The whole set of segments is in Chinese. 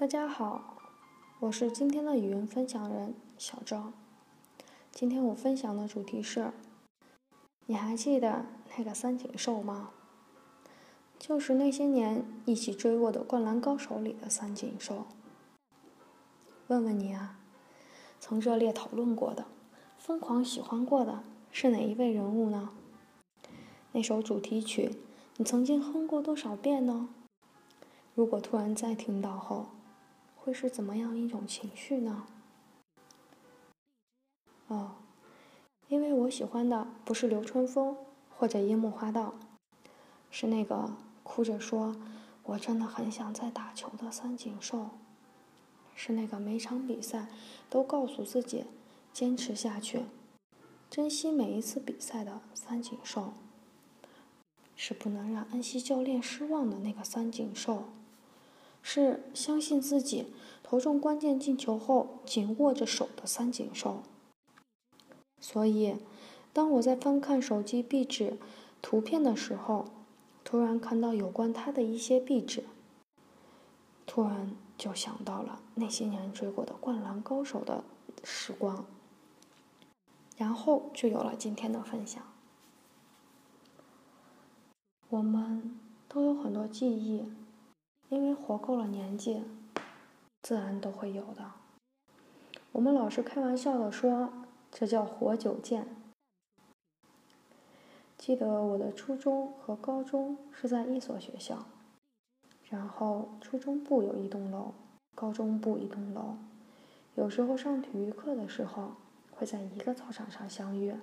大家好，我是今天的语音分享人小赵。今天我分享的主题是：你还记得那个三井寿吗？就是那些年一起追过的《灌篮高手》里的三井寿。问问你啊，曾热烈讨论过的、疯狂喜欢过的是哪一位人物呢？那首主题曲，你曾经哼过多少遍呢？如果突然再听到后，会是怎么样一种情绪呢？哦，因为我喜欢的不是流川枫或者樱木花道，是那个哭着说“我真的很想再打球”的三井寿，是那个每场比赛都告诉自己坚持下去、珍惜每一次比赛的三井寿，是不能让安西教练失望的那个三井寿。是相信自己投中关键进球后紧握着手的三井寿。所以，当我在翻看手机壁纸图片的时候，突然看到有关他的一些壁纸，突然就想到了那些年追过的《灌篮高手》的时光，然后就有了今天的分享。我们都有很多记忆。因为活够了年纪，自然都会有的。我们老是开玩笑的说，这叫活久见。记得我的初中和高中是在一所学校，然后初中部有一栋楼，高中部一栋楼。有时候上体育课的时候，会在一个操场上相遇。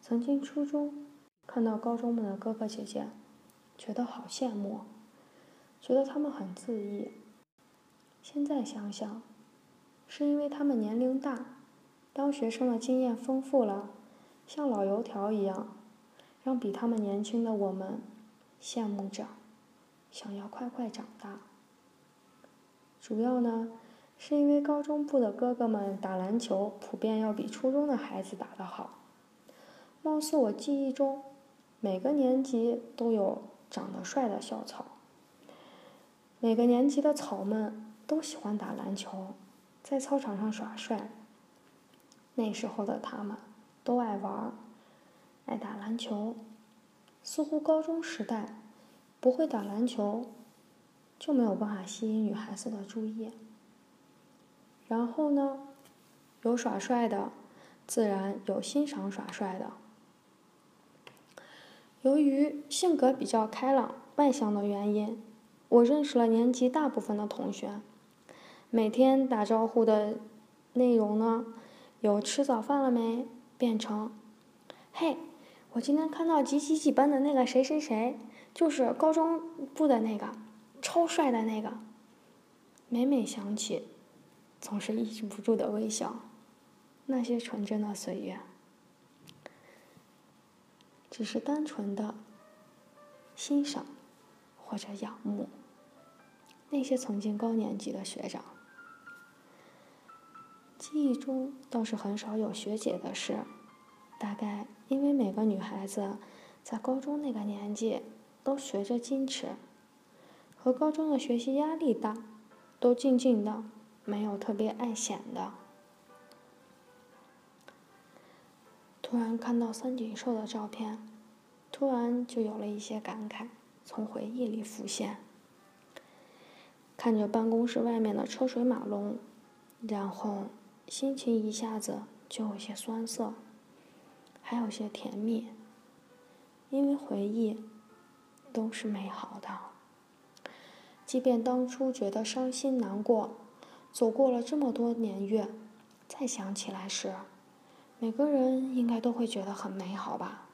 曾经初中看到高中们的哥哥姐姐，觉得好羡慕。觉得他们很自意。现在想想，是因为他们年龄大，当学生的经验丰富了，像老油条一样，让比他们年轻的我们羡慕着，想要快快长大。主要呢，是因为高中部的哥哥们打篮球普遍要比初中的孩子打得好。貌似我记忆中，每个年级都有长得帅的校草。每个年级的草们都喜欢打篮球，在操场上耍帅。那时候的他们都爱玩，爱打篮球。似乎高中时代不会打篮球，就没有办法吸引女孩子的注意。然后呢，有耍帅的，自然有欣赏耍帅的。由于性格比较开朗、外向的原因。我认识了年级大部分的同学，每天打招呼的内容呢，有吃早饭了没，变成，嘿，我今天看到几几几班的那个谁谁谁，就是高中部的那个，超帅的那个。每每想起，总是抑制不住的微笑，那些纯真的岁月，只是单纯的欣赏或者仰慕。那些曾经高年级的学长，记忆中倒是很少有学姐的事，大概因为每个女孩子在高中那个年纪都学着矜持，和高中的学习压力大，都静静的，没有特别爱显的。突然看到三井寿的照片，突然就有了一些感慨，从回忆里浮现。看着办公室外面的车水马龙，然后心情一下子就有些酸涩，还有些甜蜜，因为回忆都是美好的。即便当初觉得伤心难过，走过了这么多年月，再想起来时，每个人应该都会觉得很美好吧？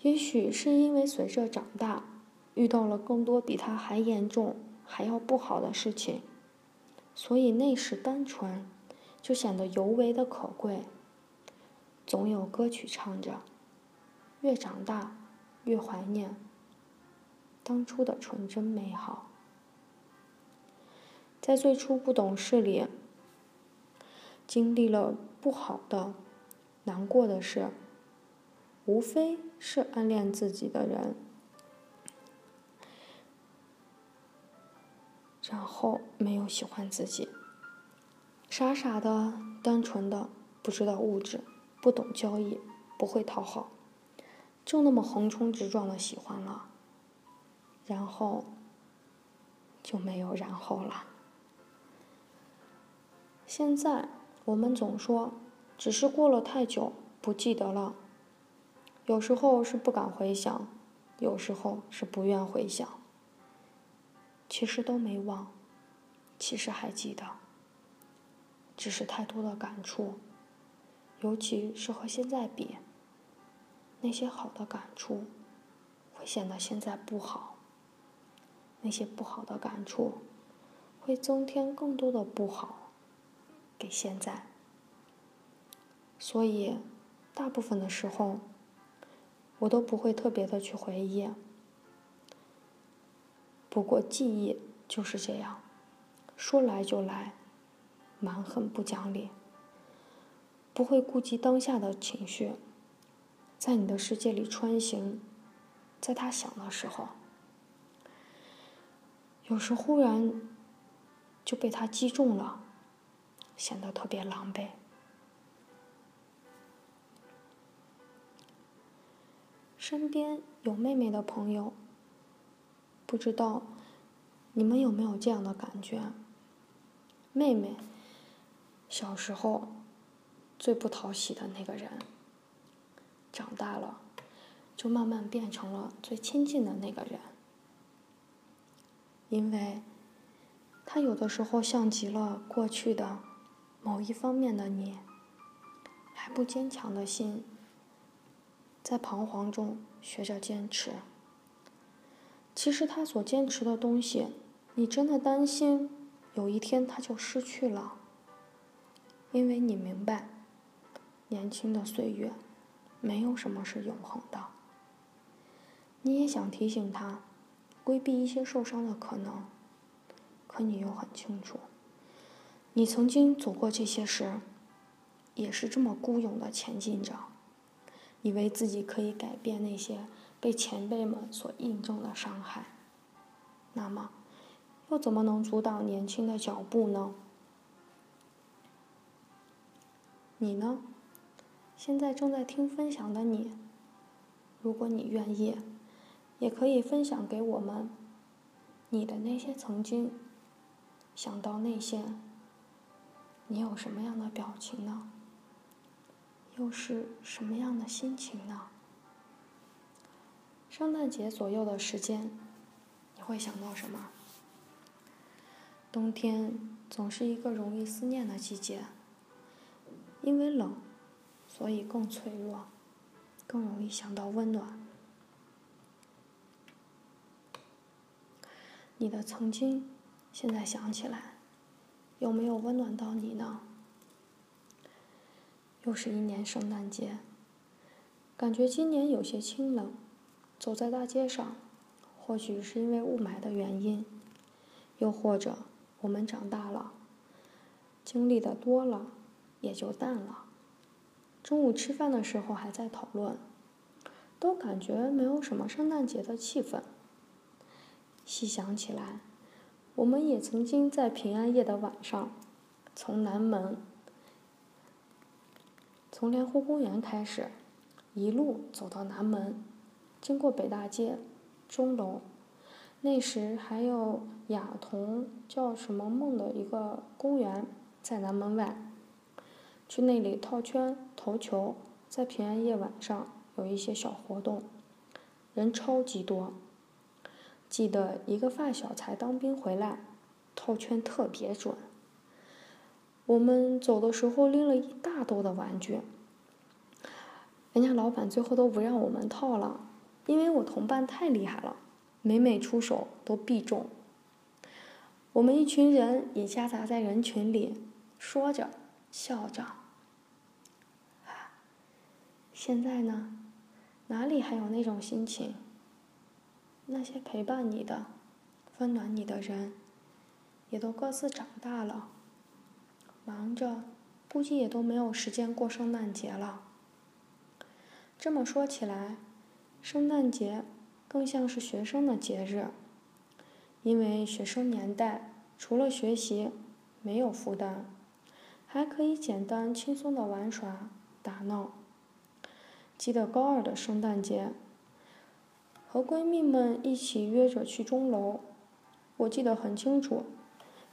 也许是因为随着长大，遇到了更多比他还严重。还要不好的事情，所以那时单纯，就显得尤为的可贵。总有歌曲唱着，越长大越怀念当初的纯真美好。在最初不懂事里，经历了不好的、难过的事，无非是暗恋自己的人。然后没有喜欢自己，傻傻的、单纯的，不知道物质，不懂交易，不会讨好，就那么横冲直撞的喜欢了，然后就没有然后了。现在我们总说，只是过了太久，不记得了。有时候是不敢回想，有时候是不愿回想。其实都没忘，其实还记得，只是太多的感触，尤其是和现在比，那些好的感触会显得现在不好，那些不好的感触会增添更多的不好给现在，所以大部分的时候我都不会特别的去回忆。不过记忆就是这样，说来就来，蛮横不讲理，不会顾及当下的情绪，在你的世界里穿行，在他想的时候，有时忽然就被他击中了，显得特别狼狈。身边有妹妹的朋友。不知道你们有没有这样的感觉？妹妹小时候最不讨喜的那个人，长大了就慢慢变成了最亲近的那个人，因为他有的时候像极了过去的某一方面的你，还不坚强的心，在彷徨中学着坚持。其实他所坚持的东西，你真的担心有一天他就失去了，因为你明白，年轻的岁月没有什么是永恒的。你也想提醒他，规避一些受伤的可能，可你又很清楚，你曾经走过这些时，也是这么孤勇的前进着，以为自己可以改变那些。被前辈们所印证的伤害，那么又怎么能阻挡年轻的脚步呢？你呢？现在正在听分享的你，如果你愿意，也可以分享给我们你的那些曾经。想到那些，你有什么样的表情呢？又是什么样的心情呢？圣诞节左右的时间，你会想到什么？冬天总是一个容易思念的季节，因为冷，所以更脆弱，更容易想到温暖。你的曾经，现在想起来，有没有温暖到你呢？又是一年圣诞节，感觉今年有些清冷。走在大街上，或许是因为雾霾的原因，又或者我们长大了，经历的多了，也就淡了。中午吃饭的时候还在讨论，都感觉没有什么圣诞节的气氛。细想起来，我们也曾经在平安夜的晚上，从南门，从莲湖公园开始，一路走到南门。经过北大街、钟楼，那时还有雅童叫什么梦的一个公园在南门外，去那里套圈、投球，在平安夜晚上有一些小活动，人超级多。记得一个发小才当兵回来，套圈特别准。我们走的时候拎了一大兜的玩具，人家老板最后都不让我们套了。因为我同伴太厉害了，每每出手都必中。我们一群人也夹杂在人群里，说着笑着。现在呢，哪里还有那种心情？那些陪伴你的、温暖你的人，也都各自长大了，忙着，估计也都没有时间过圣诞节了。这么说起来。圣诞节更像是学生的节日，因为学生年代除了学习，没有负担，还可以简单轻松的玩耍、打闹。记得高二的圣诞节，和闺蜜们一起约着去钟楼，我记得很清楚，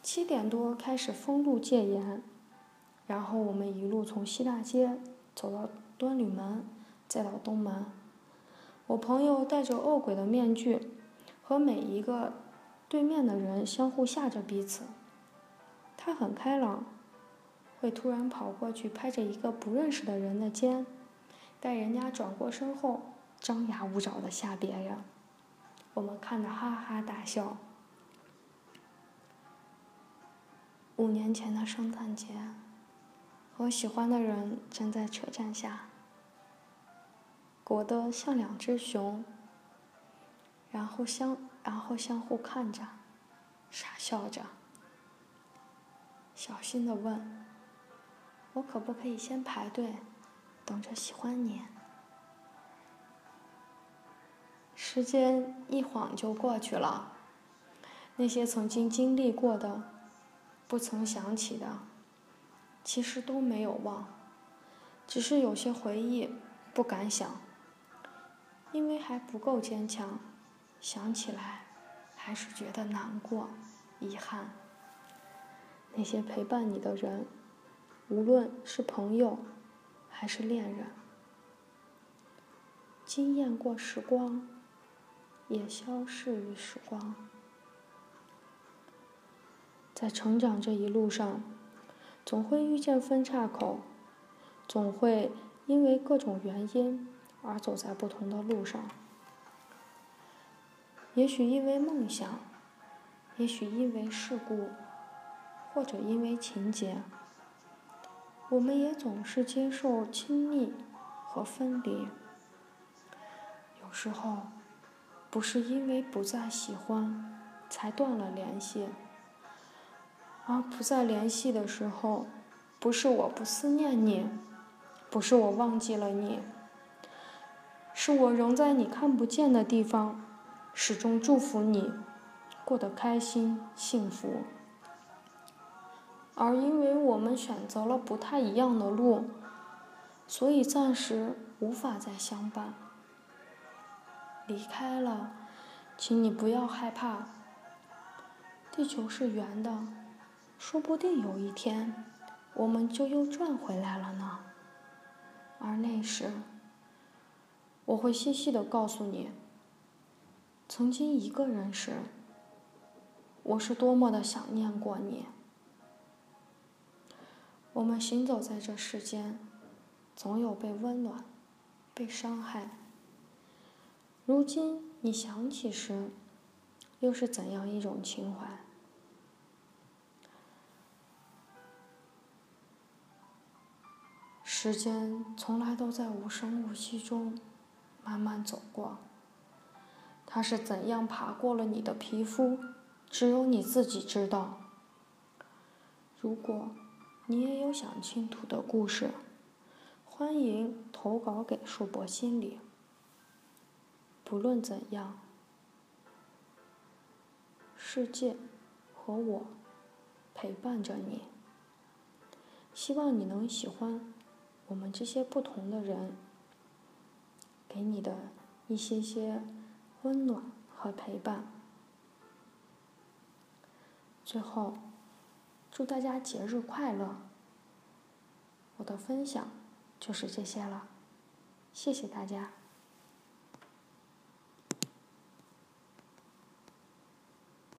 七点多开始封路戒严，然后我们一路从西大街走到端吕门，再到东门。我朋友戴着恶鬼的面具，和每一个对面的人相互吓着彼此。他很开朗，会突然跑过去拍着一个不认识的人的肩，待人家转过身后，张牙舞爪的吓别人。我们看着哈哈大笑。五年前的圣诞节，和喜欢的人站在车站下。裹得像两只熊，然后相然后相互看着，傻笑着，小心的问：“我可不可以先排队，等着喜欢你？”时间一晃就过去了，那些曾经经历过的，不曾想起的，其实都没有忘，只是有些回忆不敢想。因为还不够坚强，想起来还是觉得难过、遗憾。那些陪伴你的人，无论是朋友还是恋人，惊艳过时光，也消逝于时光。在成长这一路上，总会遇见分岔口，总会因为各种原因。而走在不同的路上，也许因为梦想，也许因为事故，或者因为情节，我们也总是接受亲密和分离。有时候，不是因为不再喜欢才断了联系，而不再联系的时候，不是我不思念你，不是我忘记了你。是我仍在你看不见的地方，始终祝福你过得开心幸福。而因为我们选择了不太一样的路，所以暂时无法再相伴。离开了，请你不要害怕。地球是圆的，说不定有一天，我们就又转回来了呢。而那时。我会细细的告诉你，曾经一个人时，我是多么的想念过你。我们行走在这世间，总有被温暖、被伤害。如今你想起时，又是怎样一种情怀？时间从来都在无声无息中。慢慢走过，它是怎样爬过了你的皮肤，只有你自己知道。如果你也有想倾吐的故事，欢迎投稿给树博心理。不论怎样，世界和我陪伴着你。希望你能喜欢我们这些不同的人。给你的一些些温暖和陪伴。最后，祝大家节日快乐！我的分享就是这些了，谢谢大家。